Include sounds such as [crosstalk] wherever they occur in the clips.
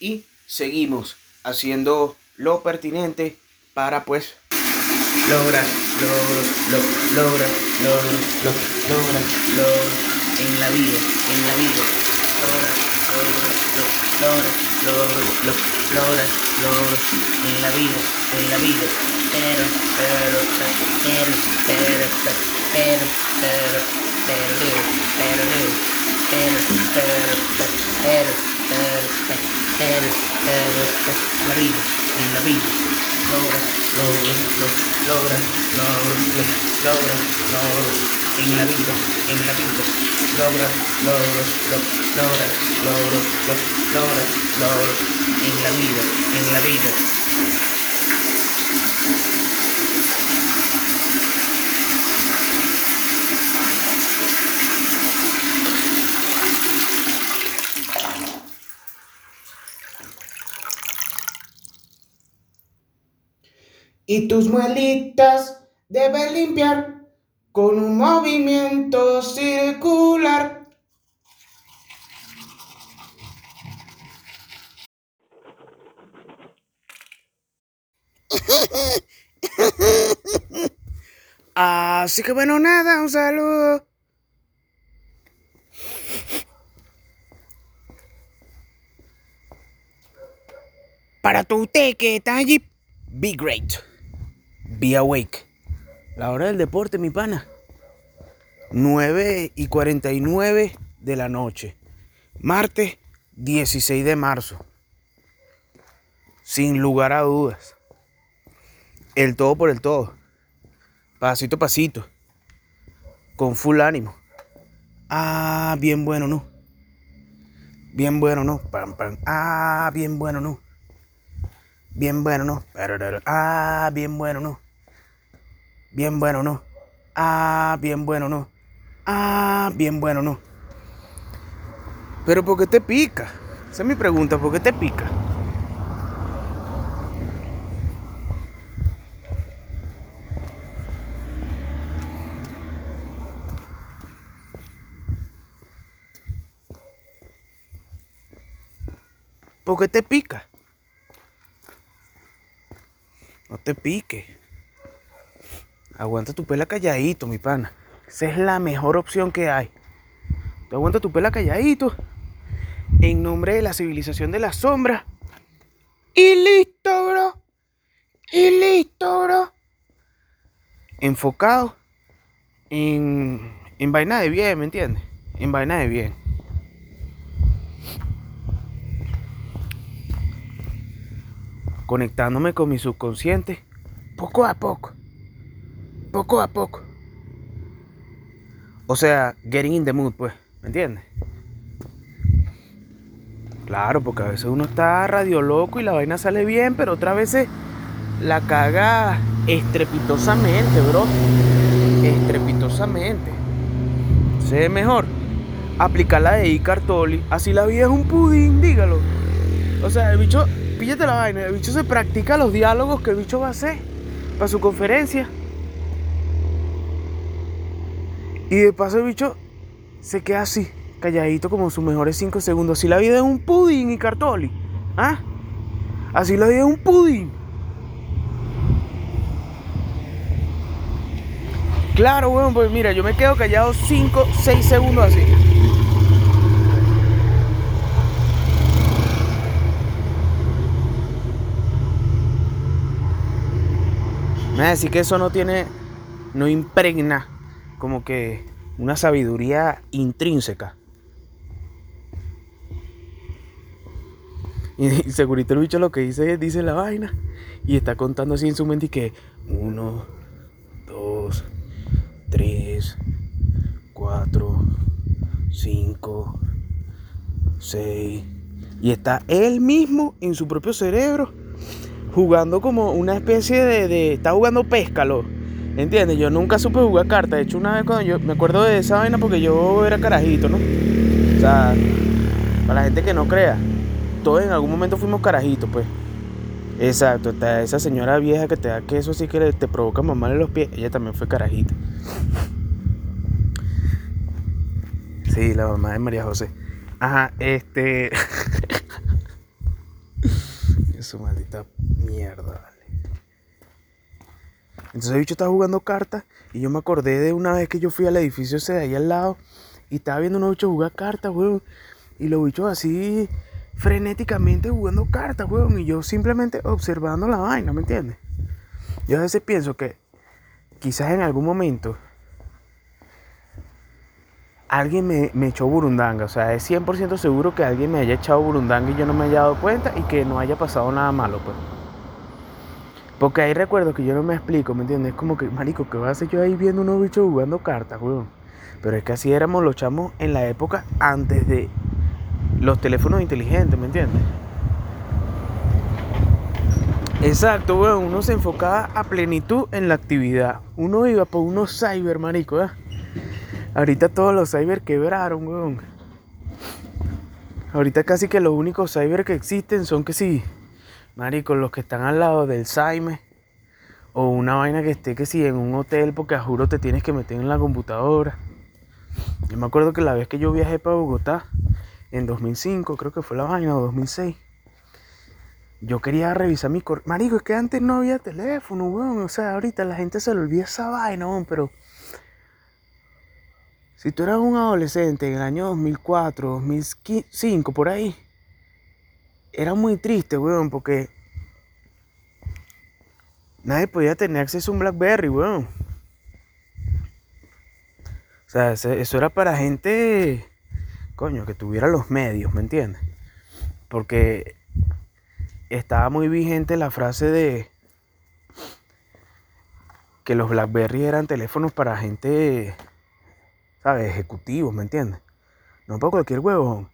y seguimos haciendo lo pertinente para pues lograr, logros, lo, lograr, logros, lo, lograr, logros en la vida, en la vida, lograr, logros, lo, lograr, logros, lo, lograr, logros en la vida, en la vida, pero, pero, pero, pero, pero, pero, pero, pero, pero, pero, pero, pero, pero, vida, en la vida. Logras, logras, logras, logras, logras, logras, en la vida, en la vida. Logras, logros, logras, logros, logras, logros, en la vida, en la vida. Y tus muelitas debes limpiar con un movimiento circular. [laughs] Así que bueno, nada, un saludo. Para tu usted que está allí, be great. Be awake. La hora del deporte, mi pana. 9 y 49 de la noche. Martes 16 de marzo. Sin lugar a dudas. El todo por el todo. Pasito a pasito. Con full ánimo. Ah, bien bueno, ¿no? Bien bueno, ¿no? Pam, pam. Ah, bien bueno, ¿no? Bien bueno, ¿no? Ah, bien bueno, ¿no? Bien bueno, ¿no? Ah, bien bueno, ¿no? Ah, bien bueno, ¿no? Pero ¿por qué te pica? Esa es mi pregunta, ¿por qué te pica? ¿Por qué te pica? No te pique. Aguanta tu pela calladito, mi pana. Esa es la mejor opción que hay. Te aguanta tu pela calladito. En nombre de la civilización de la sombra. Y listo, bro. Y listo, bro. Enfocado en, en vaina de bien, ¿me entiendes? En vaina de bien. conectándome con mi subconsciente poco a poco. Poco a poco. O sea, getting in the mood, pues, ¿me entiendes? Claro, porque a veces uno está radio loco y la vaina sale bien, pero otras veces la caga estrepitosamente, bro. Estrepitosamente. Se mejor aplicar la de Icartoli. Así la vida es un pudín, dígalo. O sea, el bicho píllate la vaina, el bicho se practica los diálogos que el bicho va a hacer para su conferencia. Y de paso el bicho se queda así, calladito como sus mejores 5 segundos. Así la vida es un pudín y cartoli. ¿Ah? Así la vida es un pudín. Claro, bueno, pues mira, yo me quedo callado 5, 6 segundos así. Me decir que eso no tiene, no impregna como que una sabiduría intrínseca. [laughs] Y segurito el bicho lo que dice es, dice la vaina y está contando así en su mente y que uno, dos, tres, cuatro, cinco, seis. Y está él mismo en su propio cerebro jugando como una especie de, de está jugando péscalo. ¿Entiendes? Yo nunca supe jugar cartas. De hecho, una vez cuando yo me acuerdo de esa vaina porque yo era carajito, ¿no? O sea, para la gente que no crea, todos en algún momento fuimos carajitos, pues. Exacto, esa señora vieja que te da queso así que te provoca mamar en los pies, ella también fue carajita. Sí, la mamá de María José. Ajá, este. [laughs] su maldita mierda. Entonces el bicho estaba jugando cartas y yo me acordé de una vez que yo fui al edificio ese de ahí al lado y estaba viendo unos bichos jugar cartas, weón. Y los bichos así frenéticamente jugando cartas, weón. Y yo simplemente observando la vaina, ¿me entiendes? Yo a veces pienso que quizás en algún momento alguien me, me, echó burundanga. O sea, es 100% seguro que alguien me haya echado burundanga y yo no me haya dado cuenta y que no haya pasado nada malo, pues. Porque hay recuerdos que yo no me explico, ¿me entiendes? Es como que, marico, ¿qué voy a hacer yo ahí viendo unos bichos jugando cartas, weón? Pero es que así éramos los chamos en la época antes de los teléfonos inteligentes, ¿me entiendes? Exacto, weón. Uno se enfocaba a plenitud en la actividad. Uno iba por unos cyber, marico, ¿eh? Ahorita todos los cyber quebraron, weón. Ahorita casi que los únicos cyber que existen son que sí, marico, los que están al lado del Saime. O una vaina que esté que sí en un hotel porque a juro te tienes que meter en la computadora. Yo me acuerdo que la vez que yo viajé para Bogotá, en 2005, creo que fue la vaina, o 2006. Yo quería revisar mi correo. Marico, es que antes no había teléfono, weón. O sea, ahorita la gente se le olvida esa vaina, weón, pero si tú eras un adolescente en el año 2004, 2005, por ahí, era muy triste, weón, porque nadie podía tener acceso a un Blackberry, weón. O sea, eso era para gente, coño, que tuviera los medios, ¿me entiendes? Porque estaba muy vigente la frase de que los Blackberry eran teléfonos para gente ¿sabes? Ejecutivos, ¿me entiendes? No para cualquier huevón.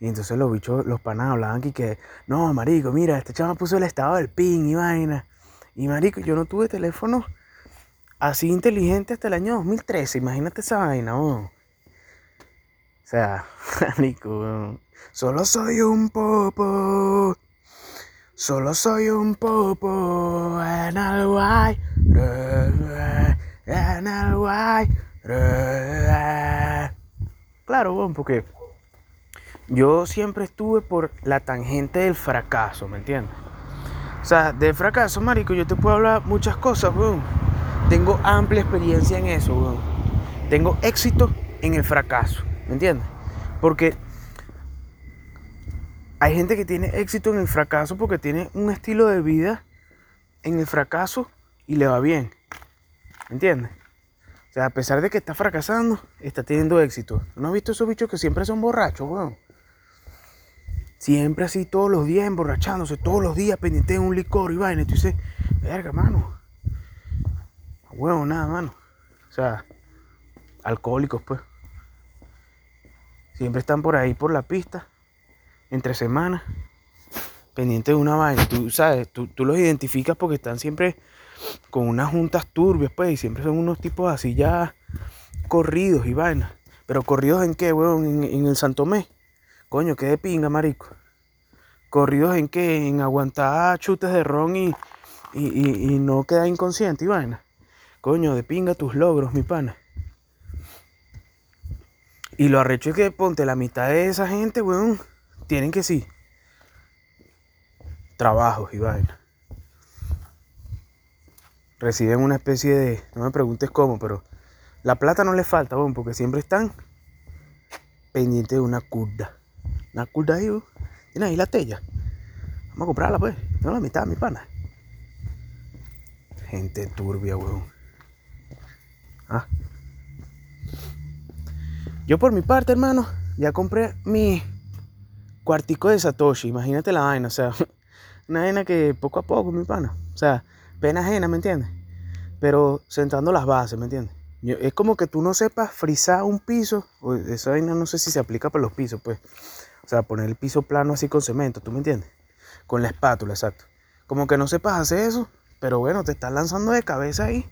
Y entonces los bichos, los panas hablaban aquí que, no, marico, mira, este chaval puso el estado del ping y vaina. Y marico, yo no tuve teléfono así inteligente hasta el año 2013. Imagínate esa vaina, O sea, [laughs] marico, solo soy un popo. Solo soy un popo en el guay. En el guay. Claro, bueno, porque yo siempre estuve por la tangente del fracaso, ¿me entiendes? O sea, de fracaso, marico, yo te puedo hablar muchas cosas, weón. Tengo amplia experiencia en eso, weón. Tengo éxito en el fracaso, ¿me entiendes? Porque hay gente que tiene éxito en el fracaso porque tiene un estilo de vida en el fracaso y le va bien. ¿Me entiendes? O sea, a pesar de que está fracasando, está teniendo éxito. ¿No has visto esos bichos que siempre son borrachos, weón? Siempre así, todos los días emborrachándose, todos los días pendiente de un licor y vaina. Y tú dices, verga, mano. Weón, nada, mano. O sea, alcohólicos, pues. Siempre están por ahí, por la pista, entre semanas, pendientes de una vaina. Tú sabes, tú, tú los identificas porque están siempre con unas juntas turbias, pues, y siempre son unos tipos así ya corridos y vainas. Pero corridos en qué, weón, en, el Santomé. Coño, qué de pinga, marico. Corridos en qué, en aguantar chutes de ron y, y, no quedar inconsciente y vaina. Coño, de pinga tus logros, mi pana. Y lo arrecho es que ponte la mitad de esa gente, weón, tienen que sí. Trabajos y vaina reciben una especie de, no me preguntes cómo, pero la plata no les falta, bueno, porque siempre están pendientes de una curda. Una curda ahí, tiene ahí la tella. Vamos a comprarla, pues. No la mitad, mi pana. Gente turbia, weón. Ah. Yo por mi parte, hermano, ya compré mi cuartico de Satoshi. Imagínate la vaina, o sea, [laughs] una vaina que poco a poco, mi pana. O sea, pena ajena, ¿me entiendes? Pero sentando las bases, ¿me entiendes? es como que tú no sepas frizar un piso, esa vaina no sé si se aplica para los pisos, pues. O sea, poner el piso plano así con cemento, ¿tú me entiendes? Con la espátula, exacto. Como que no sepas hacer eso, pero bueno, te estás lanzando de cabeza ahí,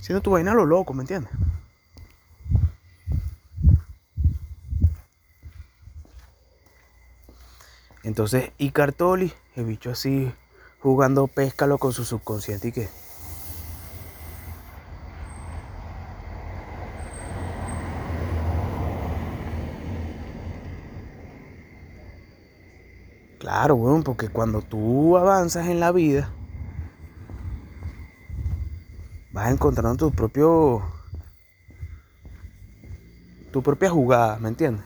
siendo tu vaina a lo loco, ¿me entiendes? Entonces, y Cartoli, el bicho así jugando péscalo con su subconsciente y que. Claro, weón, porque cuando tú avanzas en la vida, vas encontrando tu propio. tu propia jugada, ¿me entiendes?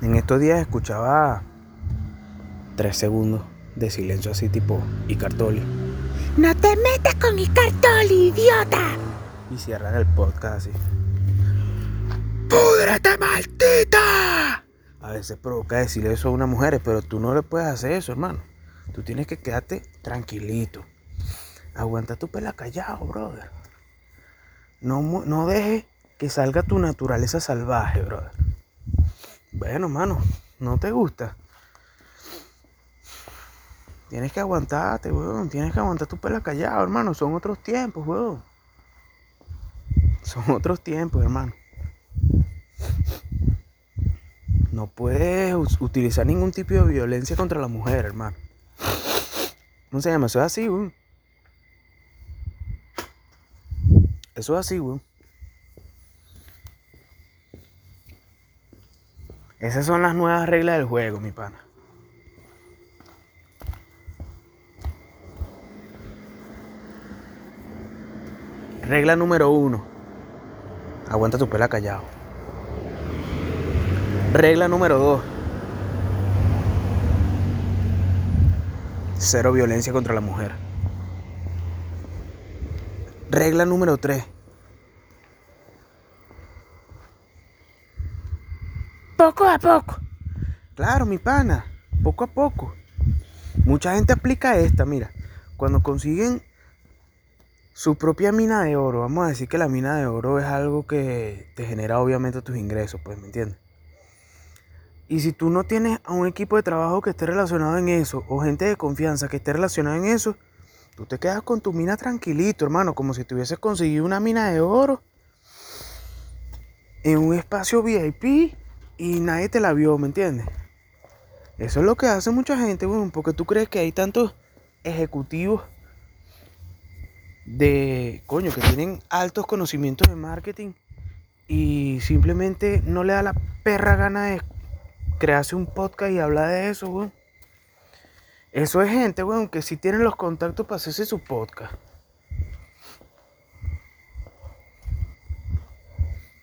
En estos días escuchaba tres segundos de silencio así tipo Icartoli. No te metas con Icartoli, idiota. Y cierran el podcast así. ¡Púdrete, maldita! A veces provoca decirle eso a una mujer, pero tú no le puedes hacer eso, hermano. Tú tienes que quedarte tranquilito. Aguanta tu pela callado, brother. No, no dejes que salga tu naturaleza salvaje, brother. Bueno, mano, no te gusta. Tienes que aguantarte, weón. Tienes que aguantar tu pela callado, hermano. Son otros tiempos, weón. Son otros tiempos, hermano. No puedes utilizar ningún tipo de violencia contra la mujer, hermano. No se llama, eso es así, weón. Eso es así, weón. Esas son las nuevas reglas del juego, mi pana. Regla número uno. Aguanta tu pela callado. Regla número dos. Cero violencia contra la mujer. Regla número tres. Poco a poco. Claro, mi pana. Poco a poco. Mucha gente aplica esta, mira. Cuando consiguen su propia mina de oro. Vamos a decir que la mina de oro es algo que te genera obviamente tus ingresos, pues, ¿me entiendes? Y si tú no tienes a un equipo de trabajo que esté relacionado en eso, o gente de confianza que esté relacionada en eso, tú te quedas con tu mina tranquilito, hermano, como si tuvieses conseguido una mina de oro en un espacio VIP y nadie te la vio, ¿me entiendes? Eso es lo que hace mucha gente, bueno, porque tú crees que hay tantos ejecutivos de, coño, que tienen altos conocimientos de marketing y simplemente no le da la perra gana de crearse un podcast y hablar de eso, weón. Eso es gente, weón, que sí tienen los contactos para hacerse su podcast.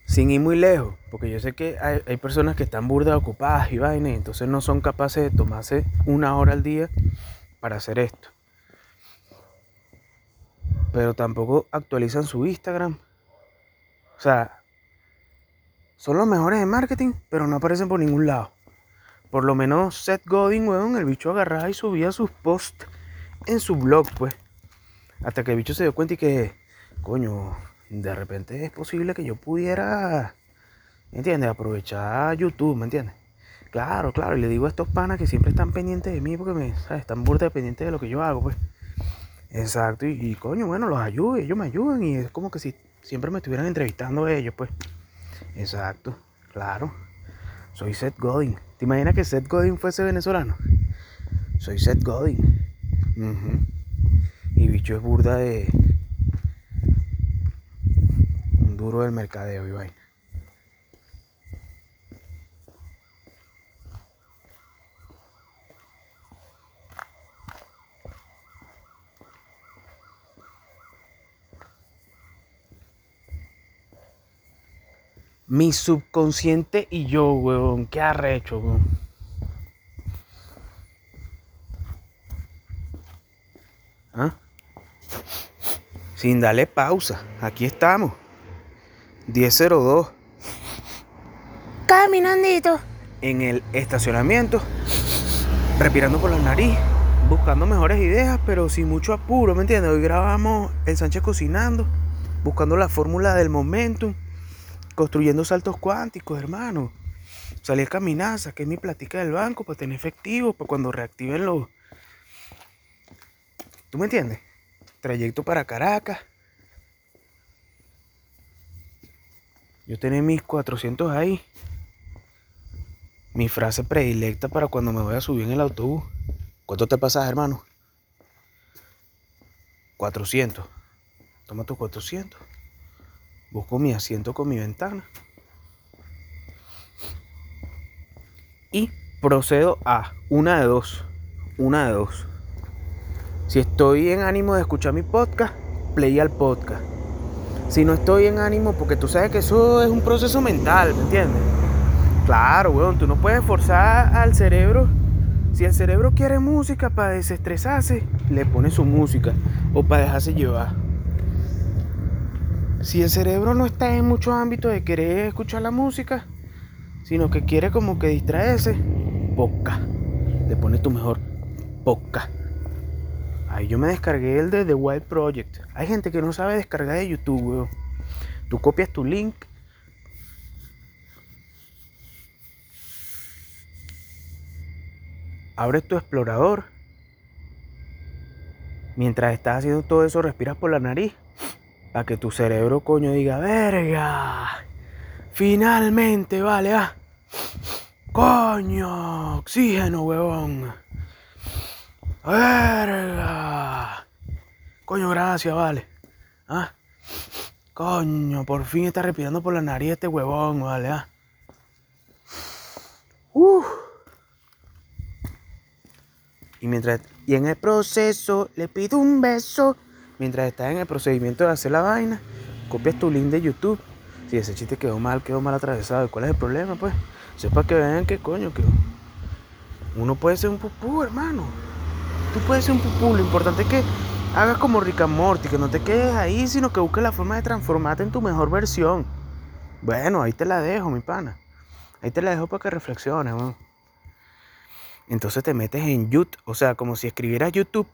Sin ir muy lejos, porque yo sé que hay, hay personas que están burdas ocupadas y vainas, entonces no son capaces de tomarse una hora al día para hacer esto pero tampoco actualizan su Instagram. O sea, son los mejores de marketing, pero no aparecen por ningún lado. Por lo menos Seth Godin, weón, el bicho agarraba y subía sus posts en su blog, pues. Hasta que el bicho se dio cuenta y que, coño, de repente es posible que yo pudiera, ¿me entiendes? Aprovechar YouTube, ¿me entiendes? Claro, claro, y le digo a estos panas que siempre están pendientes de mí porque me, ¿sabes? Están burda pendientes de lo que yo hago, pues. Exacto, y, coño, bueno, los ayudo, ellos me ayudan y es como que si siempre me estuvieran entrevistando ellos, pues. Exacto, claro. Soy Seth Godin. ¿Te imaginas que Seth Godin fuese venezolano? Soy Seth Godin. Y bicho es burda de. Un duro del mercadeo y Mi subconsciente y yo, weón. Qué arrecho, weón. ¿Ah? Sin darle pausa. Aquí estamos. 1002. Caminandito. En el estacionamiento. Respirando por la nariz. Buscando mejores ideas, pero sin mucho apuro, ¿me entiendes? Hoy grabamos el Sánchez cocinando. Buscando la fórmula del momentum construyendo saltos cuánticos, hermano. Salí a caminar, saqué mi platica del banco para tener efectivo, para cuando reactiven los... ¿Tú me entiendes? Trayecto para Caracas. Yo tenía mis 400 ahí. Mi frase predilecta para cuando me voy a subir en el autobús. ¿Cuánto te pasas, hermano? 400. Toma tus 400. Busco mi asiento con mi ventana. Y procedo a una de dos. Una de dos. Si estoy en ánimo de escuchar mi podcast, play al podcast. Si no estoy en ánimo, porque tú sabes que eso es un proceso mental, ¿me entiendes? Claro, weón, tú no puedes forzar al cerebro. Si el cerebro quiere música para desestresarse, le pone su música o para dejarse llevar. Si el cerebro no está en muchos ámbitos de querer escuchar la música, sino que quiere como que distraerse, poca. Le pone tu mejor poca. Ahí yo me descargué el de The Wild Project. Hay gente que no sabe descargar de YouTube, weón. Tú copias tu link. Abres tu explorador. Mientras estás haciendo todo eso, respiras por la nariz. Para que tu cerebro, coño, diga, verga. Finalmente, vale, ah. Coño, oxígeno, huevón. Verga. Coño, gracias, vale. Ah. Coño, por fin está respirando por la nariz este huevón, vale, ah. Uh. Y mientras y en el proceso le pido un beso. Mientras estás en el procedimiento de hacer la vaina, copias tu link de YouTube. Si ese chiste quedó mal, quedó mal atravesado. ¿Y cuál es el problema, pues? Para que vean que coño, que uno puede ser un pupú, hermano. Tú puedes ser un pupú. Lo importante es que hagas como Rick and que no te quedes ahí, sino que busques la forma de transformarte en tu mejor versión. Bueno, ahí te la dejo, mi pana. Ahí te la dejo para que reflexiones, weón. Entonces te metes en YouTube, o sea, como si escribieras YouTube,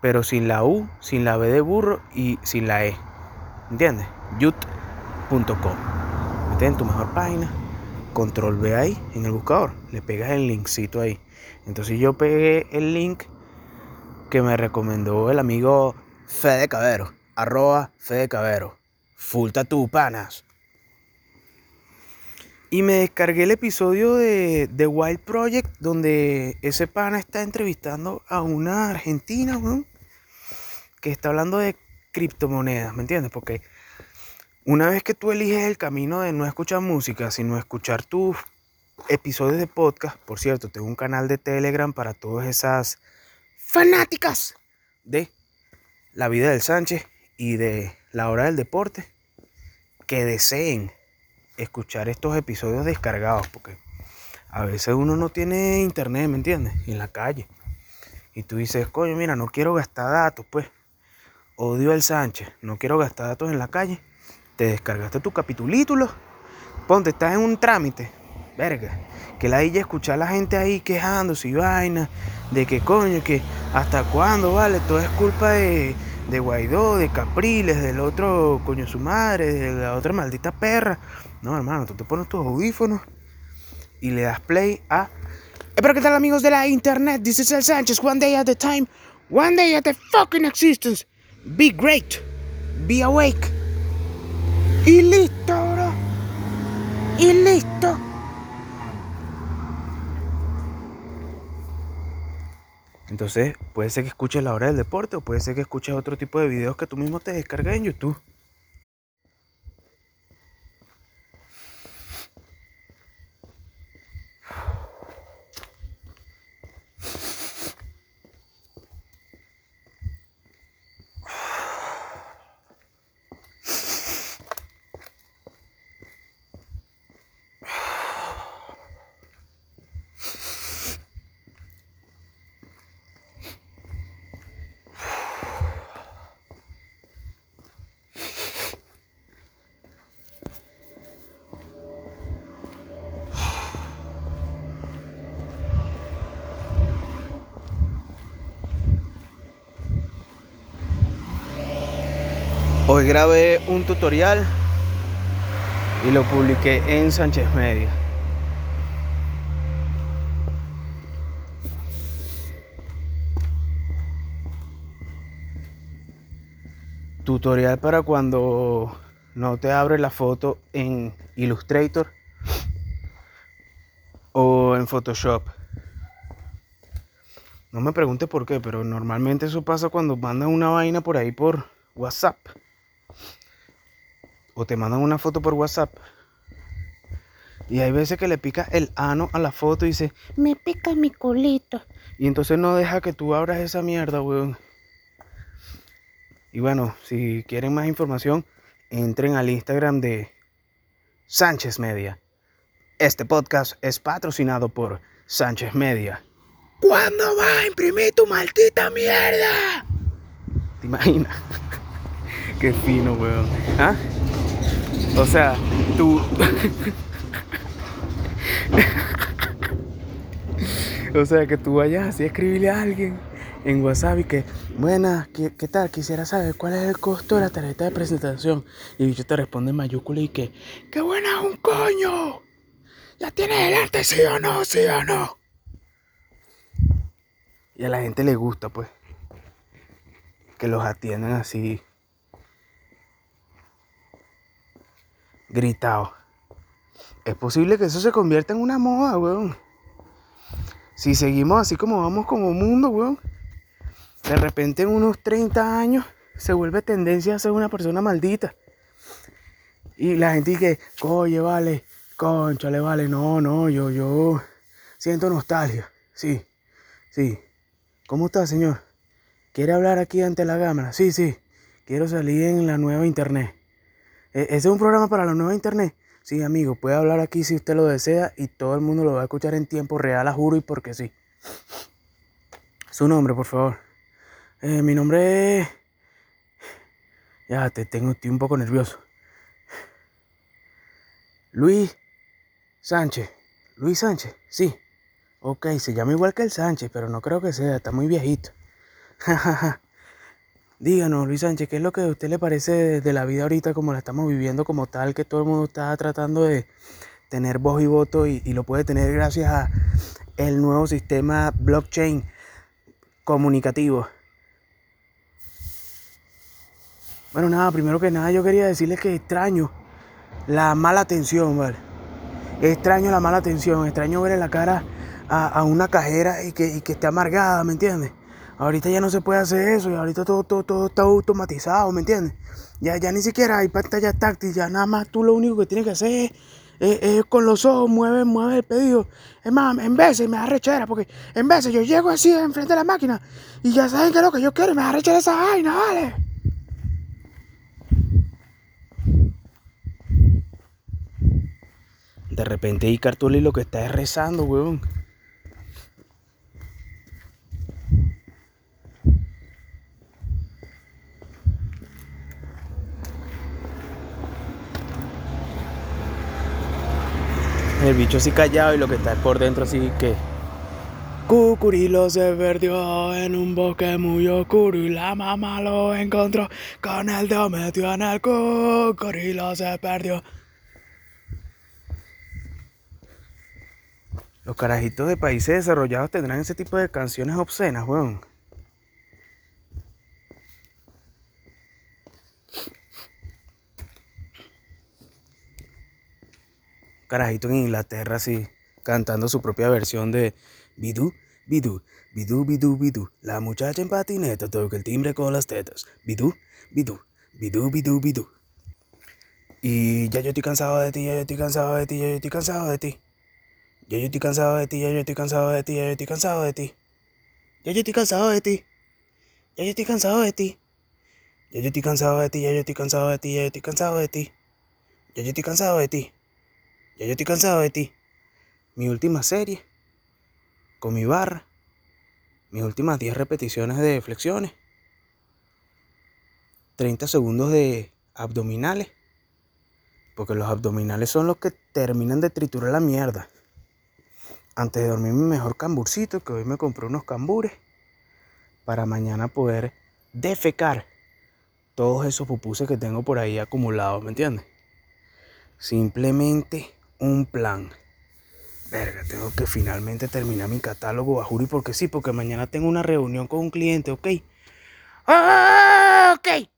pero sin la U, sin la B de burro y sin la E. ¿Entiendes? YouTube.com. Metes en tu mejor página, control V ahí en el buscador, le pegas el linkcito ahí. Entonces yo pegué el link que me recomendó el amigo Fede Cabero, arroba Fede Cabero. Full tu panas. Y me descargué el episodio de The Wild Project, donde ese pana está entrevistando a una argentina, que está hablando de criptomonedas, ¿me entiendes? Porque una vez que tú eliges el camino de no escuchar música, sino escuchar tus episodios de podcast, por cierto, tengo un canal de Telegram para todas esas fanáticas de la vida del Sánchez y de la hora del deporte que deseen escuchar estos episodios descargados, porque a veces uno no tiene internet, ¿me entiendes? En la calle. Y tú dices, coño, mira, no quiero gastar datos, pues. Odio al Sánchez, no quiero gastar datos en la calle. Te descargaste tu capitulítulo. Ponte, estás en un trámite. Verga. Que la ella escuchar a la gente ahí quejándose y vaina. De que coño, que hasta cuándo, vale. Todo es culpa de, de Guaidó, de Capriles, del otro coño su madre, de la otra maldita perra. No, hermano, tú te pones tus audífonos y le das play a. Pero qué tal amigos de la internet, is El Sánchez, one day at a time, one day at a fucking existence. Be great, be awake. Y listo, bro. Y listo. Entonces, puede ser que escuches la hora del deporte o puede ser que escuches otro tipo de videos que tú mismo te descargas en YouTube. Hoy grabé un tutorial y lo publiqué en Sánchez Media. Tutorial para cuando no te abre la foto en Illustrator o en Photoshop. No me preguntes por qué, pero normalmente eso pasa cuando mandas una vaina por ahí por WhatsApp o te mandan una foto por WhatsApp Y hay veces que le pica el ano a la foto y dice, Me pica mi culito. y entonces no deja que tú abras esa mierda, weón. Y bueno, si quieren más información, entren al Instagram de Sánchez Media. Este podcast es patrocinado por Sánchez Media. ¿Cuándo vas a imprimir tu maldita mierda? ¿Te imaginas? [laughs] Qué fino, weón. ¿Ah? O sea, tú. o sea, que tú vayas así a escribirle a alguien en WhatsApp y que, buena, ¿qué, qué tal? Quisiera saber cuál es el costo de la tarjeta de presentación. Y bicho te responde en mayúscula y que, ¡qué buena es un coño! ¿La tienes delante, sí o no? ¿Sí o no? Y a la gente le gusta, pues que los atiendan así gritados. Es posible que eso se convierta en una moda, weón. Si seguimos así como vamos como mundo, weón. De repente en unos 30 años se vuelve tendencia a ser una persona maldita. Y la gente dice, oye, vale, conchale, vale, no, no, yo, yo siento nostalgia. Sí, sí. ¿Cómo está, señor? ¿Quiere hablar aquí ante la cámara? Sí, sí. Quiero salir en la nueva internet. ¿E- ¿Ese es un programa para la nueva internet? Sí, amigo, puede hablar aquí si usted lo desea y todo el mundo lo va a escuchar en tiempo real, a juro y porque sí. Su nombre, por favor. Eh, mi nombre es... Ya, te tengo, estoy un poco nervioso. Luis Sánchez. Luis Sánchez, sí. Ok, se llama igual que el Sánchez, pero no creo que sea, está muy viejito. [laughs] Díganos, Luis Sánchez, ¿qué es lo que a usted le parece de, la vida ahorita como la estamos viviendo como tal, que todo el mundo está tratando de tener voz y voto y, y lo puede tener gracias a el nuevo sistema blockchain comunicativo? Bueno, nada, primero que nada yo quería decirles que extraño la mala atención, ¿vale? Extraño la mala atención, extraño ver en la cara a, a una cajera y que, y que esté amargada, ¿me entiendes? Ahorita ya no se puede hacer eso y ahorita todo, todo, todo está automatizado, ¿me entiendes? Ya, ya ni siquiera hay pantalla táctil, ya nada más tú lo único que tienes que hacer es, con los ojos mueve, mueve el pedido. Es más, en veces me da rechera porque en veces yo llego así enfrente de la máquina y ya saben que es lo que yo quiero y me da rechera esa vaina, ¿vale? De repente Icar Tuli lo que está es rezando, weón. El bicho así callado y lo que está es por dentro así que... Cucurilo se perdió en un bosque muy oscuro y la mamá lo encontró. Con el dedo metió en el cucurilo se perdió. Los carajitos de países desarrollados tendrán ese tipo de canciones obscenas, weón. Carajito en Inglaterra, así, cantando su propia versión de Bidú, Bidú, Bidú, Bidú, Bidú. La muchacha en patineta toca el timbre con las tetas. Bidú, Bidú, Bidú, Bidú, Bidú. Y ya yo estoy cansado de ti, ya yo estoy cansado de ti, ya yo estoy cansado de ti. Ya yo estoy cansado de ti, ya yo estoy cansado de ti, ya yo estoy cansado de ti. Ya yo estoy cansado de ti. Ya yo estoy cansado de ti. Ya yo estoy cansado de ti, ya yo estoy cansado de ti, ya yo estoy cansado de ti. Ya yo estoy cansado de ti. Ya yo estoy cansado de ti. Mi última serie. Con mi barra. Mis últimas 10 repeticiones de flexiones. 30 segundos de abdominales. Porque los abdominales son los que terminan de triturar la mierda. Antes de dormir mi mejor camburcito, que hoy me compré unos cambures. Para mañana poder defecar todos esos pupuses que tengo por ahí acumulados, ¿me entiendes? Simplemente un plan. Verga, tengo que finalmente terminar mi catálogo, Bajuri, porque sí, porque mañana tengo una reunión con un cliente, ¿ok? Ah, ok.